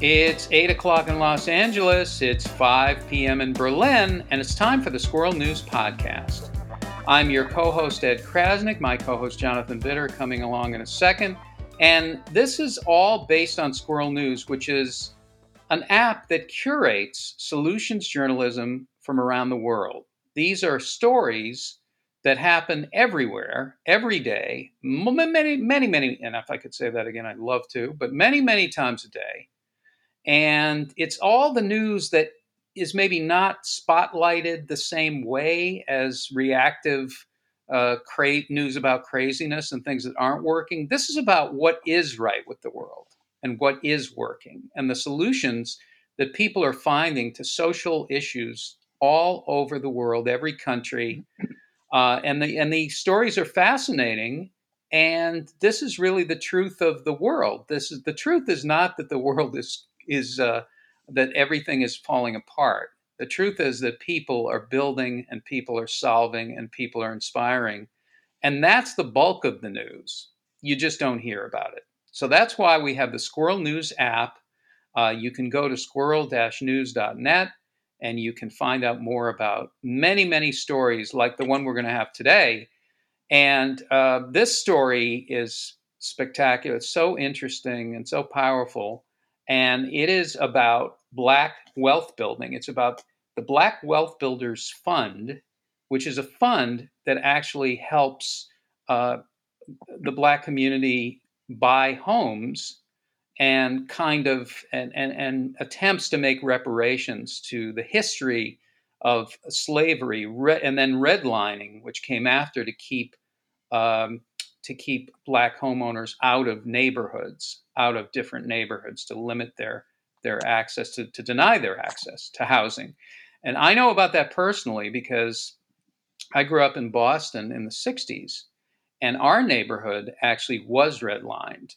It's 8 o'clock in Los Angeles, it's 5 p.m. in Berlin, and it's time for the Squirrel News Podcast. I'm your co host, Ed Crasnick, my co host, Jonathan Widder, coming along in a second. And this is all based on Squirrel News, which is an app that curates solutions journalism from around the world. These are stories that happen everywhere, every day, many, many, many, and if I could say that again, I'd love to, but many, many times a day and it's all the news that is maybe not spotlighted the same way as reactive uh, cra- news about craziness and things that aren't working. This is about what is right with the world and what is working and the solutions that people are finding to social issues all over the world, every country. Uh, and the and the stories are fascinating. And this is really the truth of the world. This is the truth is not that the world is is uh, that everything is falling apart. The truth is that people are building and people are solving and people are inspiring. And that's the bulk of the news. You just don't hear about it. So that's why we have the Squirrel News app. Uh, you can go to squirrel news.net and you can find out more about many, many stories like the one we're going to have today. And uh, this story is spectacular. It's so interesting and so powerful and it is about Black wealth building. It's about the Black Wealth Builders Fund, which is a fund that actually helps uh, the Black community buy homes and kind of and, and, and attempts to make reparations to the history of slavery and then redlining, which came after to keep um, to keep black homeowners out of neighborhoods, out of different neighborhoods to limit their their access to, to deny their access to housing. And I know about that personally because I grew up in Boston in the 60s, and our neighborhood actually was redlined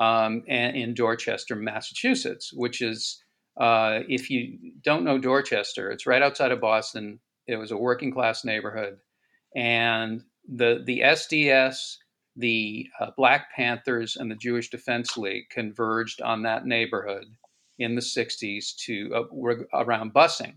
um, and in Dorchester, Massachusetts, which is, uh, if you don't know Dorchester, it's right outside of Boston. It was a working class neighborhood. And the, the SDS the uh, Black Panthers and the Jewish Defense League converged on that neighborhood in the 60s to uh, around busing.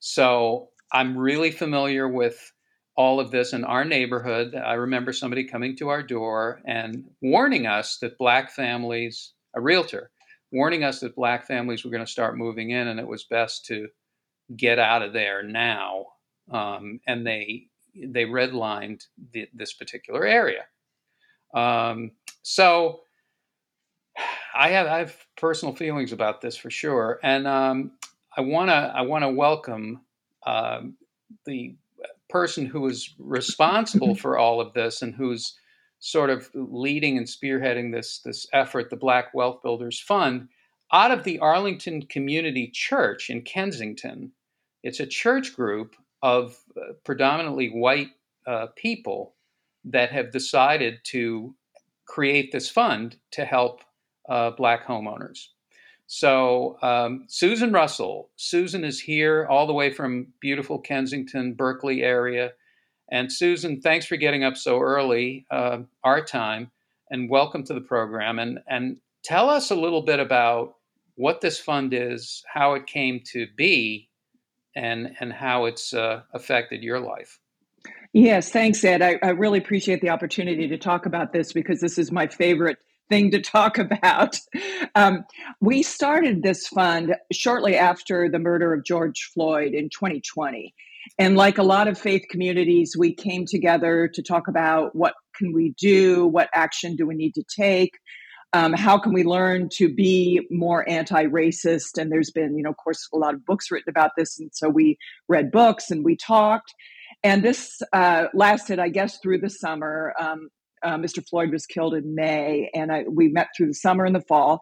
So I'm really familiar with all of this in our neighborhood. I remember somebody coming to our door and warning us that black families, a realtor, warning us that black families were going to start moving in and it was best to get out of there now. Um, and they they redlined the, this particular area. Um, so I have I have personal feelings about this for sure, and um, I wanna I wanna welcome um, the person who is responsible for all of this and who's sort of leading and spearheading this this effort, the Black Wealth Builders Fund, out of the Arlington Community Church in Kensington. It's a church group of uh, predominantly white uh, people that have decided to create this fund to help uh, Black homeowners. So, um, Susan Russell, Susan is here all the way from beautiful Kensington, Berkeley area. And Susan, thanks for getting up so early, uh, our time, and welcome to the program. And, and tell us a little bit about what this fund is, how it came to be, and, and how it's uh, affected your life. Yes, thanks, Ed. I, I, really appreciate the opportunity to talk about this because this is my favorite thing to talk about. Um, we started this fund shortly after the murder of George Floyd in 2020. And like a lot of faith communities, we came together to talk about what can we do, what action do we need to take, um, how can we learn to be more anti-racist and there's been you know of course a lot of books written about this and so we read books and we talked and this uh, lasted, I guess, through the summer. Um, uh, Mr. Floyd was killed in May, and I, we met through the summer and the fall.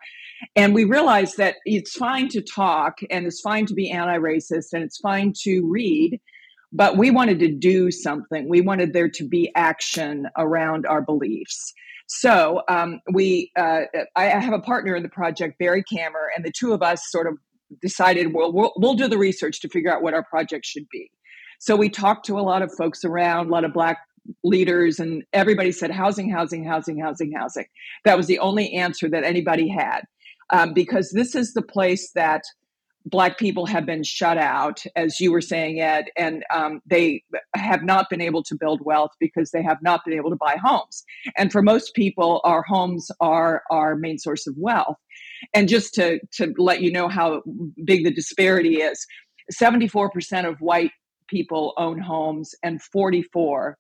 And we realized that it's fine to talk, and it's fine to be anti racist, and it's fine to read, but we wanted to do something. We wanted there to be action around our beliefs. So um, we, uh, I have a partner in the project, Barry Kammer, and the two of us sort of decided, well, well, we'll do the research to figure out what our project should be. So we talked to a lot of folks around, a lot of Black leaders, and everybody said housing, housing, housing, housing, housing. That was the only answer that anybody had. um, because this is the place that black people have been shut out, as you were saying, Ed, and um, they have not been able to build wealth because they have not been able to buy homes. And for most people, our homes are our main source of wealth. And just to to let you know how big the disparity is, seventy four percent of white people own homes and 44%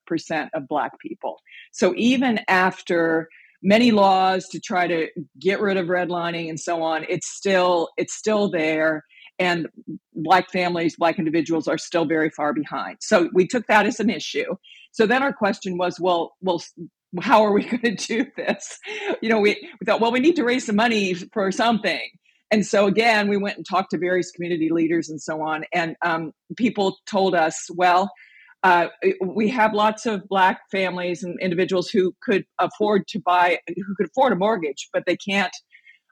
of black people. So even after many laws to try to get rid of redlining and so on, it's still it's still there and black families, black individuals are still very far behind. So we took that as an issue. So then our question was, well, well, how are we going to do this? You know, we, we thought, well, we need to raise some money for something. And so again, we went and talked to various community leaders and so on, and um, people told us, well, uh, we have lots of black families and individuals who could afford to buy, who could afford a mortgage, but they can't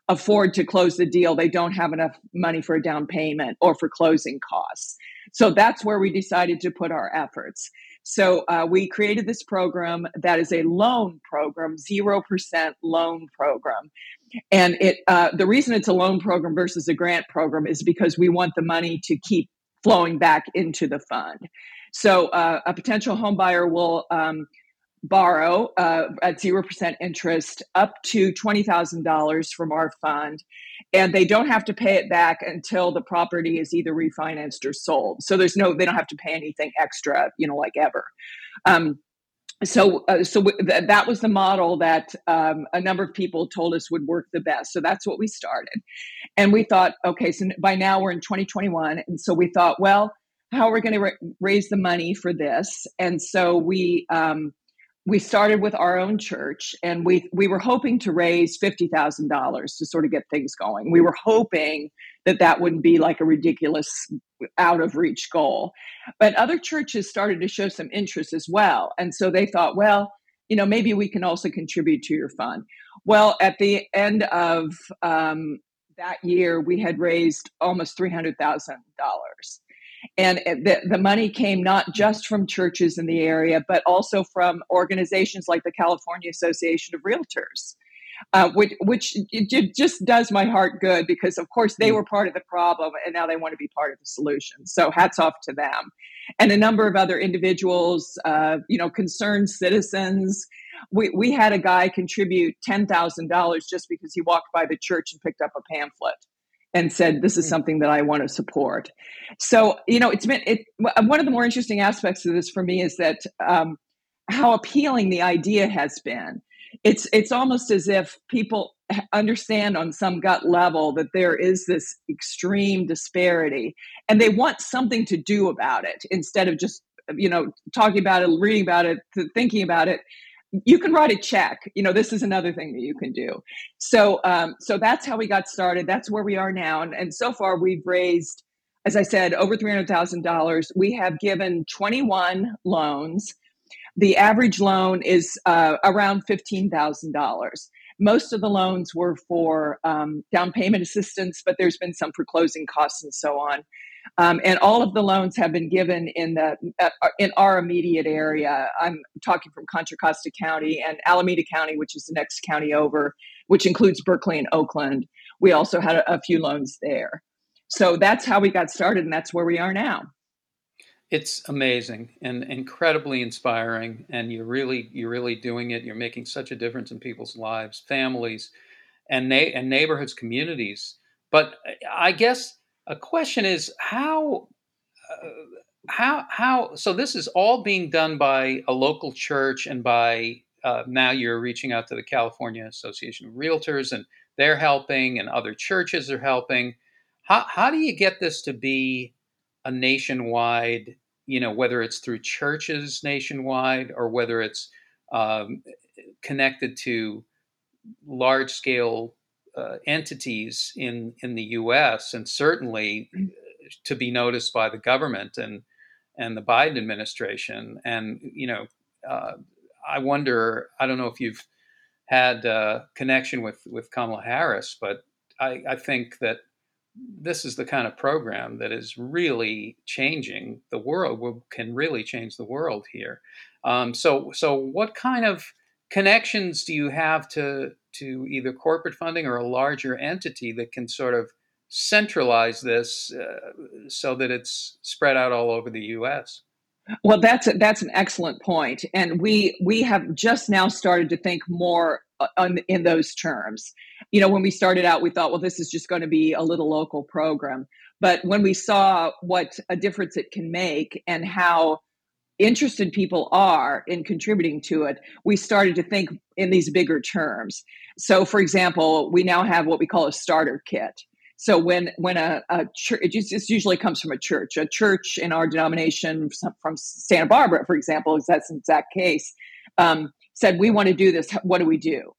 afford to close the deal. They don't have enough money for a down payment or for closing costs. So that's where we decided to put our efforts. So uh, we created this program that is a loan program, 0% loan program. And it uh, the reason it's a loan program versus a grant program is because we want the money to keep flowing back into the fund. So uh, a potential home buyer will um, borrow uh, at 0% interest up to $20,000 from our fund. And they don't have to pay it back until the property is either refinanced or sold. So there's no, they don't have to pay anything extra, you know, like ever. Um, so, uh, so th- that was the model that um, a number of people told us would work the best. So that's what we started, and we thought, okay, so by now we're in 2021, and so we thought, well, how are we going to ra- raise the money for this? And so we um, we started with our own church and we we were hoping to raise $50,000 to sort of get things going. We were hoping that that wouldn't be like a ridiculous out of reach goal. But other churches started to show some interest as well. And so they thought, well, you know, maybe we can also contribute to your fund. Well, at the end of um, that year, we had raised almost $300,000 and the, the money came not just from churches in the area, but also from organizations like the California Association of Realtors. Uh, which, which it just does my heart good because, of course, they mm. were part of the problem and now they want to be part of the solution. So, hats off to them, and a number of other individuals, uh, you know, concerned citizens. We we had a guy contribute ten thousand dollars just because he walked by the church and picked up a pamphlet and said this is hmm. something that i want to support. So you know it's been it one of the more interesting aspects of this for me is that um, how appealing the idea has been. It's it's almost as if people understand on some gut level that there is this extreme disparity and they want something to do about it instead of just you know talking about it reading about it thinking about it you can write a check. You know this is another thing that you can do. So um, so that's how we got started. That's where we are now. And, and so far we've raised as i said over $300000 we have given 21 loans. The average loan is uh, around $15000 most of the loans were for um, down payment assistance but there's been some for closing costs and so on um, and all of the loans have been given in the uh, in our immediate area. I'm talking from Contra Costa County and Alameda County, which is the next county over, which includes Berkeley and Oakland. We also had a, a few loans there. So that's how we got started, and that's where we are now. It's amazing and incredibly inspiring, and you're really you're really doing it. You're making such a difference in people's lives, families, and na- and neighborhoods, communities. But I guess a question is how uh, how how so this is all being done by a local church and by uh, now you're reaching out to the California Association of Realtors and they're helping and other churches are helping. How how do you get this to be a nationwide? You know, whether it's through churches nationwide or whether it's um, connected to large scale uh, entities in in the U.S. and certainly mm. to be noticed by the government and and the Biden administration. And you know, uh, I wonder. I don't know if you've had a connection with with Kamala Harris, but I, I think that this is the kind of program that is really changing the world. Can really change the world here. Um, so so what kind of connections do you have to to either corporate funding or a larger entity that can sort of centralize this uh, so that it's spread out all over the U.S. Well, that's a, that's an excellent point, and we we have just now started to think more uh, in those terms. You know, when we started out, we thought, well, this is just going to be a little local program, but when we saw what a difference it can make and how interested people are in contributing to it, we started to think in these bigger terms. So, for example, we now have what we call a starter kit. So when when a, a church, it just usually comes from a church. A church in our denomination from Santa Barbara, for example, is that's an exact case. Um, said we want to do this. What do we do?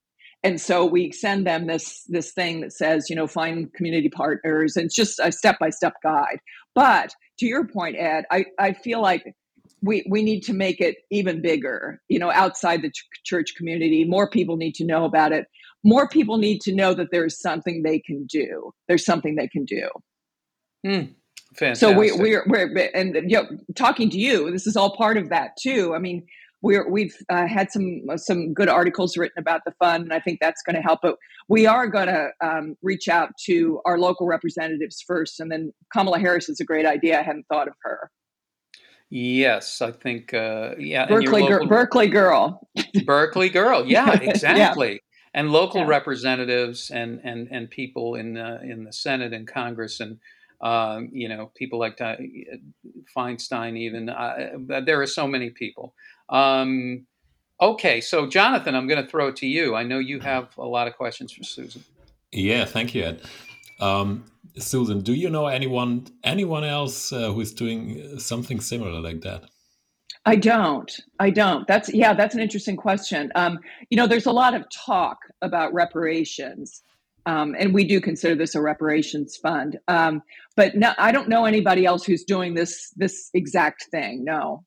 And so we send them this this thing that says, you know, find community partners, and it's just a step by step guide. But to your point, Ed, I I feel like we we need to make it even bigger you know outside the ch- church community. More people need to know about it. More people need to know that there's something they can do. There's something they can do. Mm, fantastic. so we, we're we're and you know talking to you this is all part of that too. I mean we're we've uh, had some some good articles written about the fund and i think that's going to help but we are going to um, reach out to our local representatives first and then kamala harris is a great idea. I hadn't thought of her Yes, I think uh, yeah. Berkeley, local, girl, Berkeley girl. Berkeley girl. Yeah, exactly. yeah. And local yeah. representatives and and and people in the in the Senate and Congress and um, you know people like Feinstein. Even uh, there are so many people. Um, okay, so Jonathan, I'm going to throw it to you. I know you have a lot of questions for Susan. Yeah, thank you, Ed. Um, Susan, do you know anyone anyone else uh, who's doing something similar like that? I don't. I don't. That's yeah. That's an interesting question. Um, you know, there's a lot of talk about reparations, um, and we do consider this a reparations fund. Um, but no, I don't know anybody else who's doing this this exact thing. No.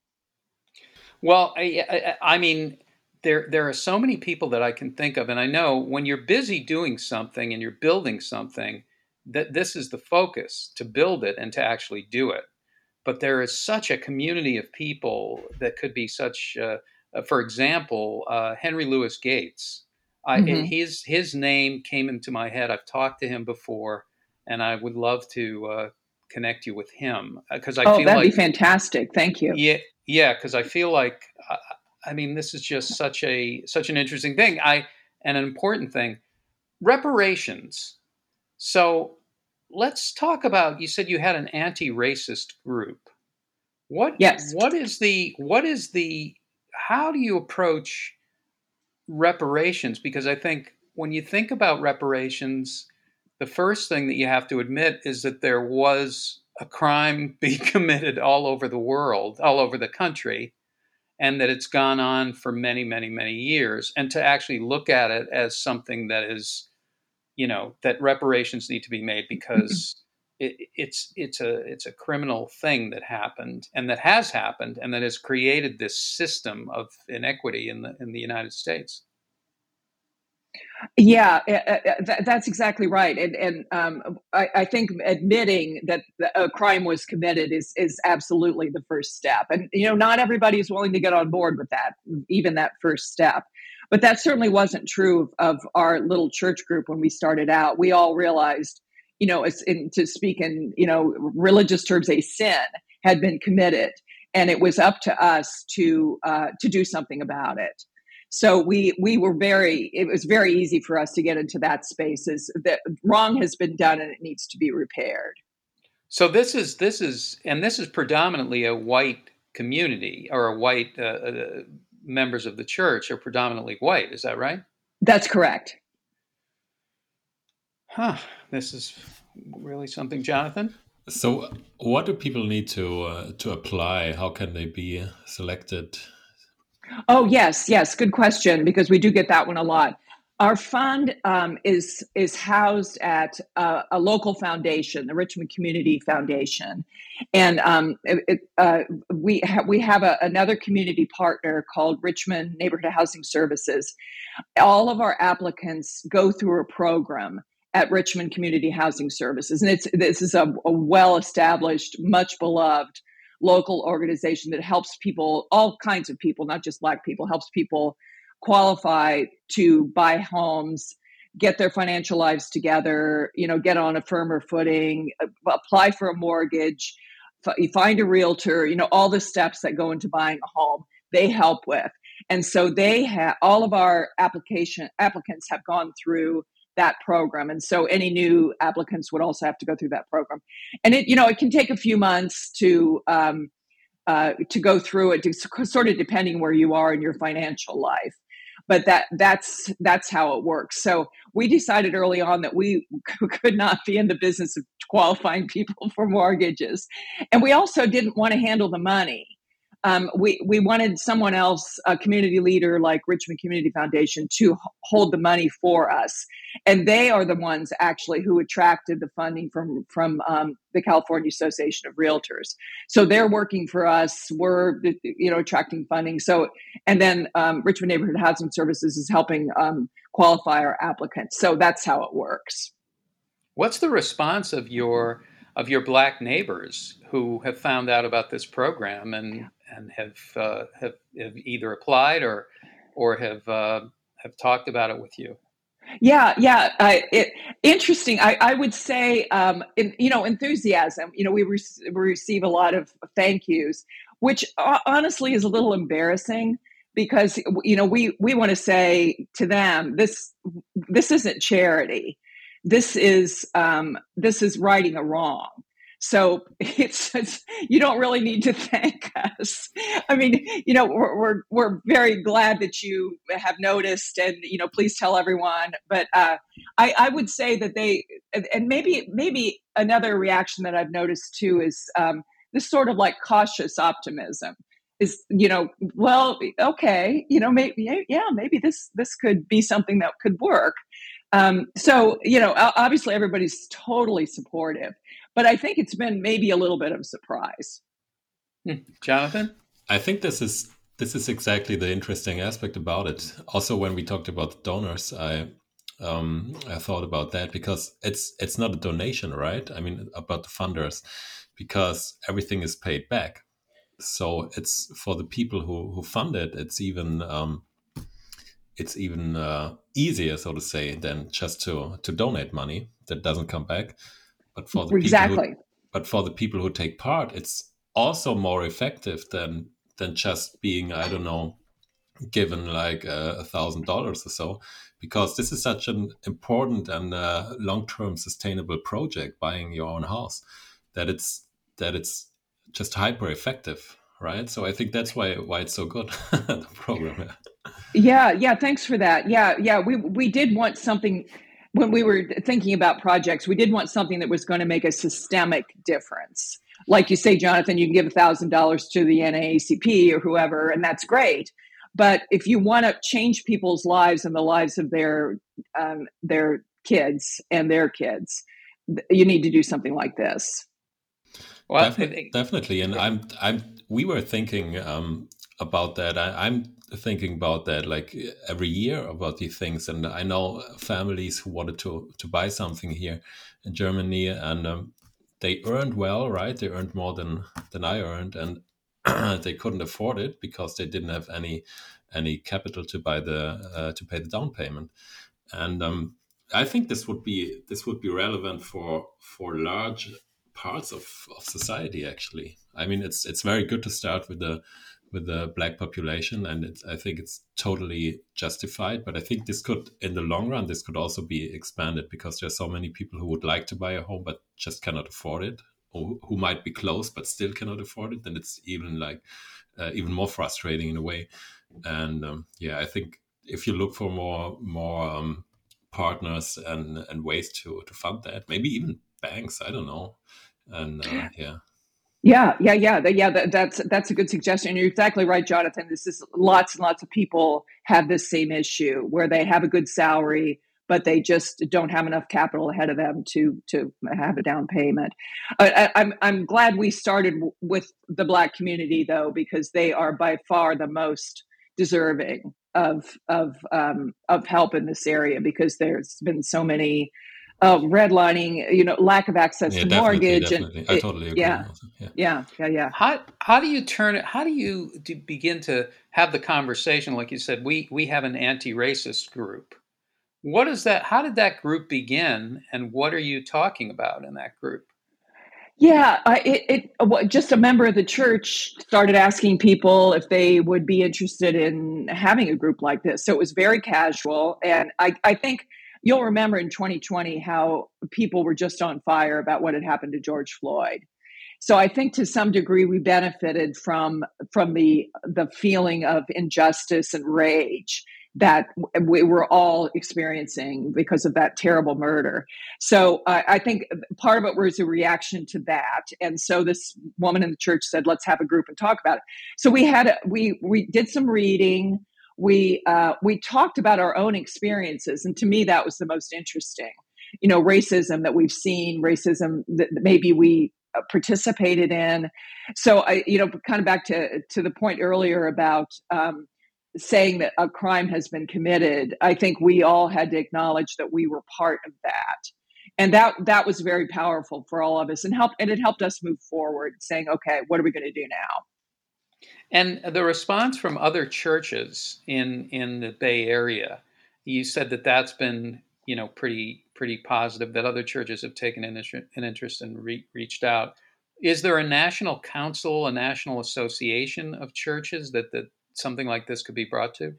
Well, I, I, I mean, there there are so many people that I can think of, and I know when you're busy doing something and you're building something that this is the focus to build it and to actually do it. But there is such a community of people that could be such. Uh, uh, for example, uh, Henry Louis Gates. I, mm-hmm. his his name came into my head. I've talked to him before, and I would love to uh, connect you with him because uh, I oh, feel that'd like be fantastic. Thank you. Yeah, yeah, because I feel like I mean this is just such a such an interesting thing. I and an important thing. Reparations so let's talk about you said you had an anti-racist group. What yes. what is the what is the how do you approach reparations because I think when you think about reparations the first thing that you have to admit is that there was a crime being committed all over the world, all over the country, and that it's gone on for many, many, many years. And to actually look at it as something that is you know that reparations need to be made because mm-hmm. it, it's it's a it's a criminal thing that happened and that has happened and that has created this system of inequity in the in the United States. Yeah, eh, eh, eh, that's exactly right, and and um, I, I, think admitting that a crime was committed is is absolutely the first step, and you know not everybody is willing to get on board with that, even that first step. But that certainly wasn't true of, of our little church group when we started out. We all realized, you know, in, to speak in, you know, religious terms, a sin had been committed, and it was up to us to uh, to do something about it. So we we were very. It was very easy for us to get into that space. Is that wrong has been done and it needs to be repaired. So this is this is and this is predominantly a white community or a white uh, uh members of the church are predominantly white. Is that right? That's correct. Huh. This is really something, Jonathan. So, what do people need to uh, to apply? How can they be selected? Oh yes, yes. Good question because we do get that one a lot. Our fund um, is is housed at a, a, local foundation, the Richmond Community Foundation, and um, it, uh, we ha- we have a, another community partner called Richmond Neighborhood Housing Services. All of our applicants go through a program at Richmond Community Housing Services, and it's this is a, a well established, much beloved local organization that helps people, all kinds of people, not just Black people, helps people qualify to buy homes get their financial lives together you know get on a firmer footing uh, apply for a mortgage find a realtor you know all the steps that go into buying a home they help with. And so they have all of our application applicants have gone through that program. And so any new applicants would also have to go through that program. And it you know it can take a few months to um, uh, to go through it sort of depending where you are in your financial life but that that's that's how it works. So we decided early on that we could not be in the business of qualifying people for mortgages. And we also didn't want to handle the money um, we we wanted someone else, a community leader like Richmond Community Foundation, to hold the money for us, and they are the ones actually who attracted the funding from from um, the California Association of Realtors. So they're working for us. We're you know attracting funding. So and then um, Richmond Neighborhood Housing Services is helping um, qualify our applicants. So that's how it works. What's the response of your of your black neighbors who have found out about this program and and have uh, have, have either applied or or have uh, have talked about it with you. Yeah, yeah. It, interesting. I, I would say, um, in, you know, enthusiasm. You know, we, re- we receive a lot of thank yous, which uh, honestly is a little embarrassing because you know we we want to say to them this this isn't charity. This is um, this is righting a wrong. So it's, it's, you don't really need to thank us. I mean, you know, we're, we're, we're very glad that you have noticed, and you know, please tell everyone. But uh, I, I would say that they, and maybe maybe another reaction that I've noticed too is um, this sort of like cautious optimism. Is you know, well, okay, you know, maybe yeah, maybe this this could be something that could work. Um, so you know, obviously everybody's totally supportive but I think it's been maybe a little bit of a surprise. Hmm. Jonathan, I think this is this is exactly the interesting aspect about it. Also, when we talked about the donors, I um, I thought about that because it's it's not a donation, right? I mean, about the funders, because everything is paid back. So it's for the people who who fund it. It's even um, it's even uh, easier, so to say, than just to to donate money that doesn't come back. But for the exactly. people who, but for the people who take part, it's also more effective than than just being I don't know given like a thousand dollars or so because this is such an important and uh, long-term sustainable project buying your own house that it's that it's just hyper effective right? So i think that's why why it's so good the program yeah yeah thanks for that. Yeah yeah we we did want something when we were thinking about projects, we did want something that was going to make a systemic difference. Like you say, Jonathan, you can give $1,000 to the NAACP or whoever, and that's great. But if you want to change people's lives and the lives of their um, their kids and their kids, you need to do something like this. Well, definitely, definitely. and I'm I'm we were thinking um, about that. I, I'm thinking about that like every year about these things. And i know families who wanted to to buy something here in germany and um, they earned well right? They earned more than than i earned and they couldn't afford it because they didn't have any any capital to buy the uh, to pay the down payment. And um, i think this would be this would be relevant for for large parts of, of society actually. I mean it's it's very good to start with the with the black population, and I think it's totally justified. But I think this could, in the long run, this could also be expanded because there's so many people who would like to buy a home but just cannot afford it, or who might be close but still cannot afford it. Then it's even like uh, even more frustrating in a way. And um, yeah, I think if you look for more more um, partners and and ways to to fund that, maybe even banks, I don't know. And uh, yeah. Yeah, yeah, yeah, yeah. That, that's that's a good suggestion. You're exactly right, Jonathan. This is lots and lots of people have this same issue where they have a good salary, but they just don't have enough capital ahead of them to to have a down payment. I, I'm I'm glad we started with the Black community though, because they are by far the most deserving of of um, of help in this area because there's been so many uh, redlining, you know, lack of access yeah, to mortgage, definitely. and I totally agree. Yeah, yeah, yeah, yeah, yeah. How how do you turn it? How do you do begin to have the conversation? Like you said, we we have an anti-racist group. What is that? How did that group begin, and what are you talking about in that group? Yeah, I, it, it just a member of the church started asking people if they would be interested in having a group like this. So it was very casual, and I, I think you'll remember in 2020 how people were just on fire about what had happened to George Floyd. So I think to some degree we benefited from from the the feeling of injustice and rage that we were all experiencing because of that terrible murder. So uh, I think part of it was a reaction to that, and so this woman in the church said, "Let's have a group and talk about it." So we had a, we we did some reading. We uh, we talked about our own experiences, and to me that was the most interesting. You know, racism that we've seen, racism that maybe we uh, participated in. So I, you know, kind of back to to the point earlier about. Um, saying that a crime has been committed, I think we all had to acknowledge that we were part of that. And that that was very powerful for all of us and help and it helped us move forward saying, okay, what are we going to do now? And the response from other churches in in the Bay Area, you said that that's been you know pretty pretty positive. That other churches have taken an an interest and re- reached out. Is there a national council, a national association of churches that that something like this could be brought to?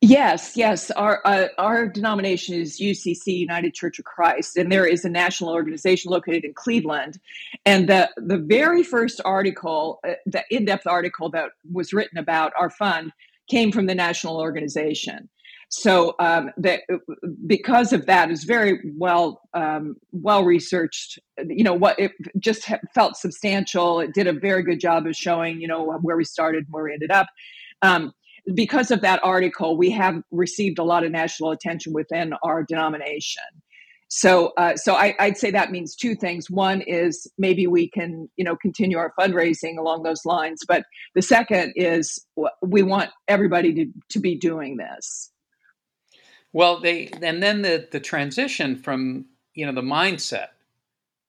Yes, yes. Our uh, our denomination is UCC United Church of Christ, and there is a national organization located in Cleveland. And the the very first article, uh, the in depth article that was written about our fund, came from the national organization. So um, that because of that is very well um, well researched. You know what it just felt substantial. It did a very good job of showing you know where we started and where we ended up. Um, because of that article, we have received a lot of national attention within our denomination. So, uh, so I, would say that means two things. One is maybe we can, you know, continue our fundraising along those lines. But the second is we want everybody to, to be doing this. Well, they and then the the transition from you know the mindset,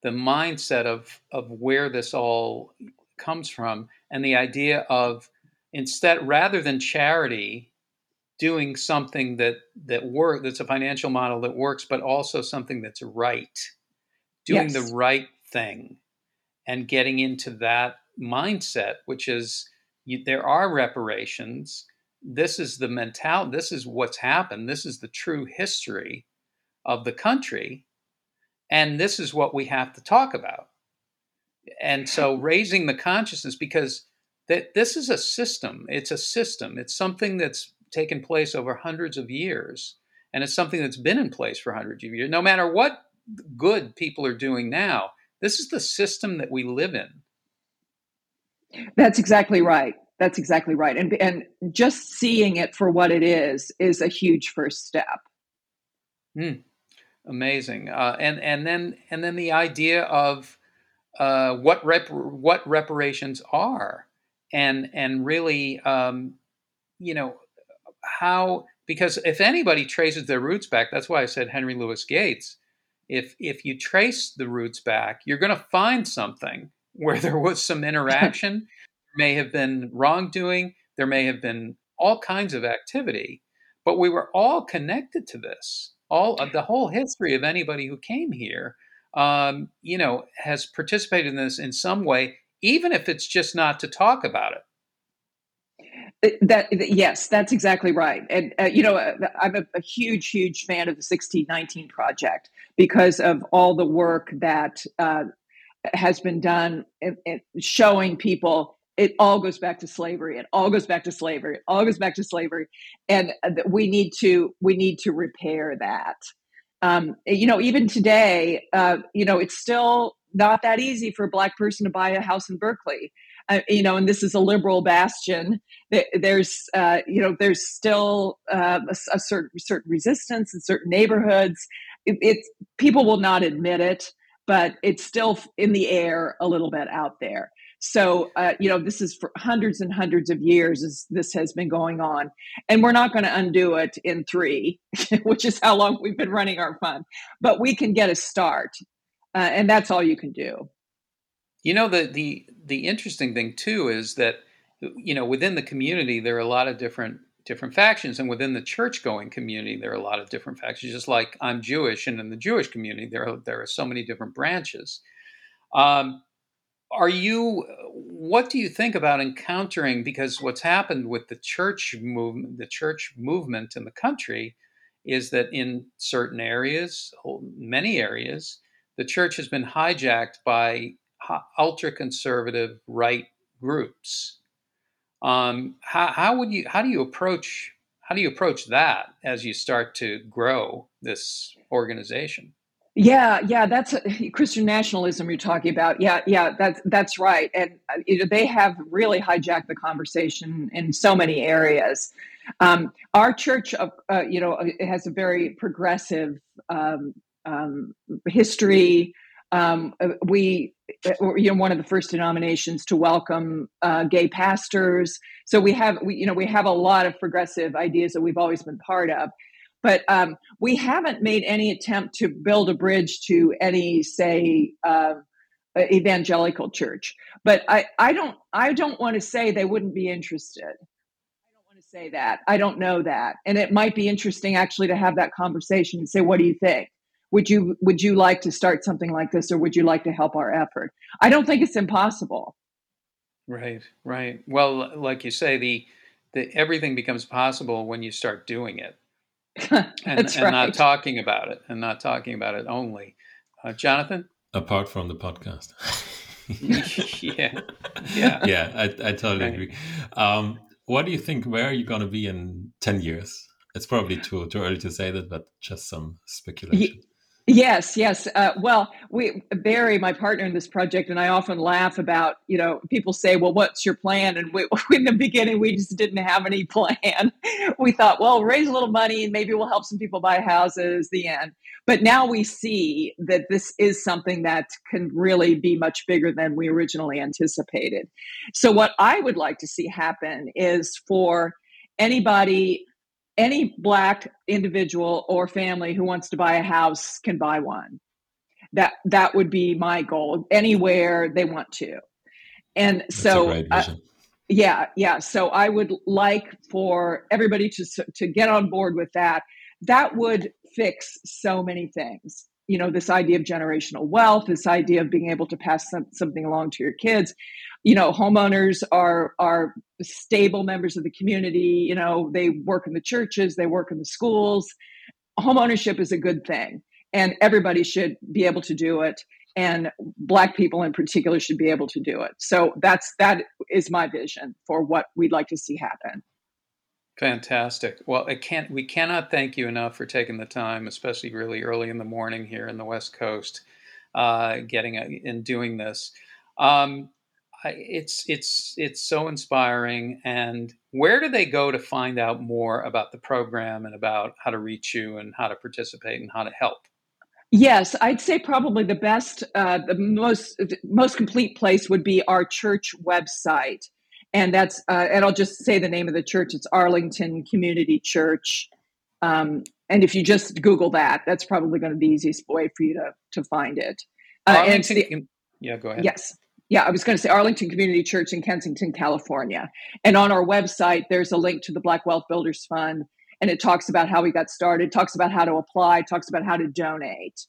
the mindset of of where this all comes from, and the idea of instead rather than charity doing something that that work that's a financial model that works but also something that's right. Doing yes. the right thing and getting into that mindset which is you, there are reparations. This is the mental this is what's happened. This is the true history of the country and this is what we have to talk about. And so raising the consciousness because that this is a system. It's a system. It's something that's taken place over hundreds of years, and it's something that's been in place for hundreds of years. No matter what good people are doing now, this is the system that we live in. That's exactly right. That's exactly right. And and just seeing it for what it is is a huge first step. Mm, amazing. Uh, and and then and then the idea of uh, what rep- what reparations are and and really um, you know how because if anybody traces their roots back that's why i said henry louis gates if if you trace the roots back you're going to find something where there was some interaction may have been wrongdoing there may have been all kinds of activity but we were all connected to this. All of the whole history of anybody who came here um, you know has participated in this in some way even if it's just not to talk about it. Uh, that yes, that's exactly right. And uh, you know, uh, I'm a, a, huge, huge fan of the 1619 project because of all the work that uh, has been done in, in showing people it all goes back to slavery. It all goes back to slavery. It all goes back to slavery, and uh, we need to we need to repair that. Um, you know, even today, uh, you know, it's still not that easy for a black person to buy a house in Berkeley. Uh, you know, and this is a liberal bastion. There's, uh, you know, there's still uh, a, a, certain certain resistance in certain neighborhoods. It, it's people will not admit it, but it's still in the air a little bit out there. So, uh, you know, this is for hundreds and hundreds of years. This, this has been going on, and we're not going to undo it in three, which is how long we've been running our fund. But we can get a start, uh, and that's all you can do. You know, the the the interesting thing too is that you know within the community there are a lot of different different factions, and within the church going community there are a lot of different factions. Just like I'm Jewish, and in the Jewish community there are, there are so many different branches. Um, are you what do you think about encountering because what's happened with the church movement the church movement in the country is that in certain areas many areas the church has been hijacked by ultra conservative right groups um, how, how would you how do you approach how do you approach that as you start to grow this organization yeah, yeah, that's Christian nationalism you're talking about. Yeah, yeah, that's that's right, and uh, you know, they have really hijacked the conversation in so many areas. Um, our church, uh, you know, uh, has a very progressive um, um, history. Um, we, you know, one of the first denominations to welcome uh, gay pastors. So we have, we, you know, we have a lot of progressive ideas that we've always been part of but um, we haven't made any attempt to build a bridge to any, say, uh, evangelical church. But I, I don't, I don't want to say they wouldn't be interested. I don't want to say that. I don't know that, and it might be interesting actually to have that conversation and say, what do you think? Would you would you like to start something like this, or would you like to help our effort? I don't think it's impossible. Right, right. Well, like you say, the the everything becomes possible when you start doing it and, and right. not talking about it and not talking about it only. Uh, Jonathan? Apart from the podcast. yeah. Yeah. Yeah, I, I totally right. agree. Um, what do you think? Where are you going to be in 10 years? It's probably too, too early to say that, but just some speculation. Yes, yes. Uh, well, we Barry, my partner in this project, and I often laugh about you know people say, "Well, what's your plan?" And we, in the beginning, we just didn't have any plan. we thought, "Well, raise a little money, and maybe we'll help some people buy houses." The end. But now we see that this is something that can really be much bigger than we originally anticipated. So, what I would like to see happen is for anybody any black individual or family who wants to buy a house can buy one. That that would be my goal anywhere they want to. And That's so uh, yeah yeah so i would like for everybody to to get on board with that. That would fix so many things you know this idea of generational wealth this idea of being able to pass some, something along to your kids. You know homeowners are are stable members of the community you know they work in the churches they work in the schools. Homeownership is a good thing and everybody should be able to do it and black people in particular should be able to do it. So that's that is my vision for what we'd like to see happen fantastic well it can't we cannot thank you enough for taking the time especially really early in the morning here in the west coast uh, getting and doing this um, it's it's it's so inspiring. And where do they go to find out more about the program and about how to reach you and how to participate and how to help? Yes, I'd say probably the best, uh, the most most complete place would be our church website, and that's uh, and I'll just say the name of the church. It's Arlington Community Church, um, and if you just Google that, that's probably going to be the easiest way for you to to find it. Uh, Arlington, the, yeah, go ahead. Yes, yeah, I was going to say Arlington Community Church in Kensington, California. And on our website, there's a link to the Black Wealth Builders Fund, and it talks about how we got started, talks about how to apply, talks about how to donate.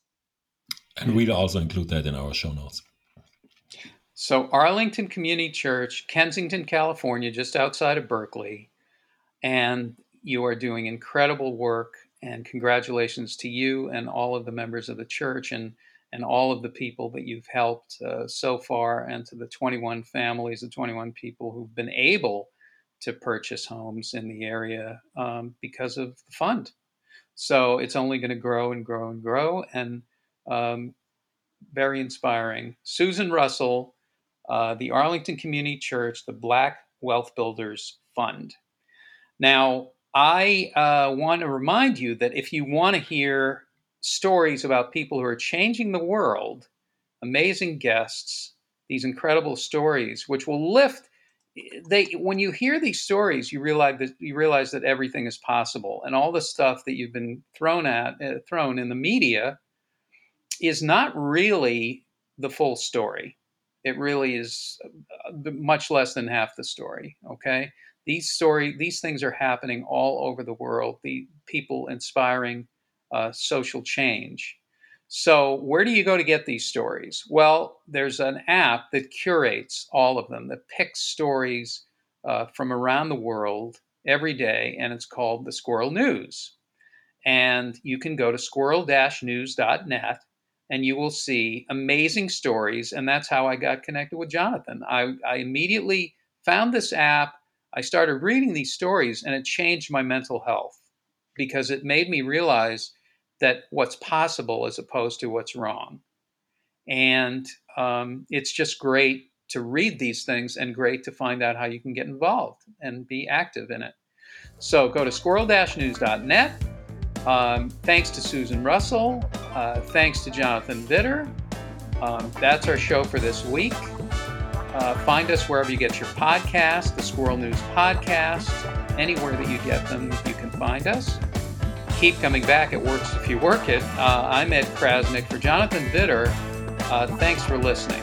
And we'll also include that in our show notes. So, Arlington Community Church, Kensington, California, just outside of Berkeley. And you are doing incredible work. And congratulations to you and all of the members of the church. And and all of the people that you've helped uh, so far, and to the 21 families, the 21 people who've been able to purchase homes in the area um, because of the fund. So it's only going to grow and grow and grow, and um, very inspiring. Susan Russell, uh, the Arlington Community Church, the Black Wealth Builders Fund. Now, I uh, want to remind you that if you want to hear stories about people who are changing the world, amazing guests, these incredible stories, which will lift. They when you hear these stories, you realize that you realize that everything is possible, and all the stuff that you've been thrown at uh, thrown in the media is not really the full story. It really is uh, much less than half the story. Okay, these story these things are happening all over the world. The people inspiring uh, social change. So, where do you go to get these stories? Well, there's an app that curates all of them, that picks stories uh, from around the world every day, and it's called the Squirrel News. And you can go to squirrel news.net and you will see amazing stories. And that's how I got connected with Jonathan. I, I immediately found this app. I started reading these stories, and it changed my mental health because it made me realize that what's possible as opposed to what's wrong. And um, it's just great to read these things and great to find out how you can get involved and be active in it. So go to squirrel news.net. Um, thanks to Susan Russell. Uh, thanks to Jonathan Widder. Um, that's our show for this week. Uh, find us wherever you get your podcast, the Squirrel News Podcast, anywhere that you get them, you can find us keep coming back. It works if you work it. Uh, I'm Ed Crasnick for Jonathan Widder. Uh, thanks for listening.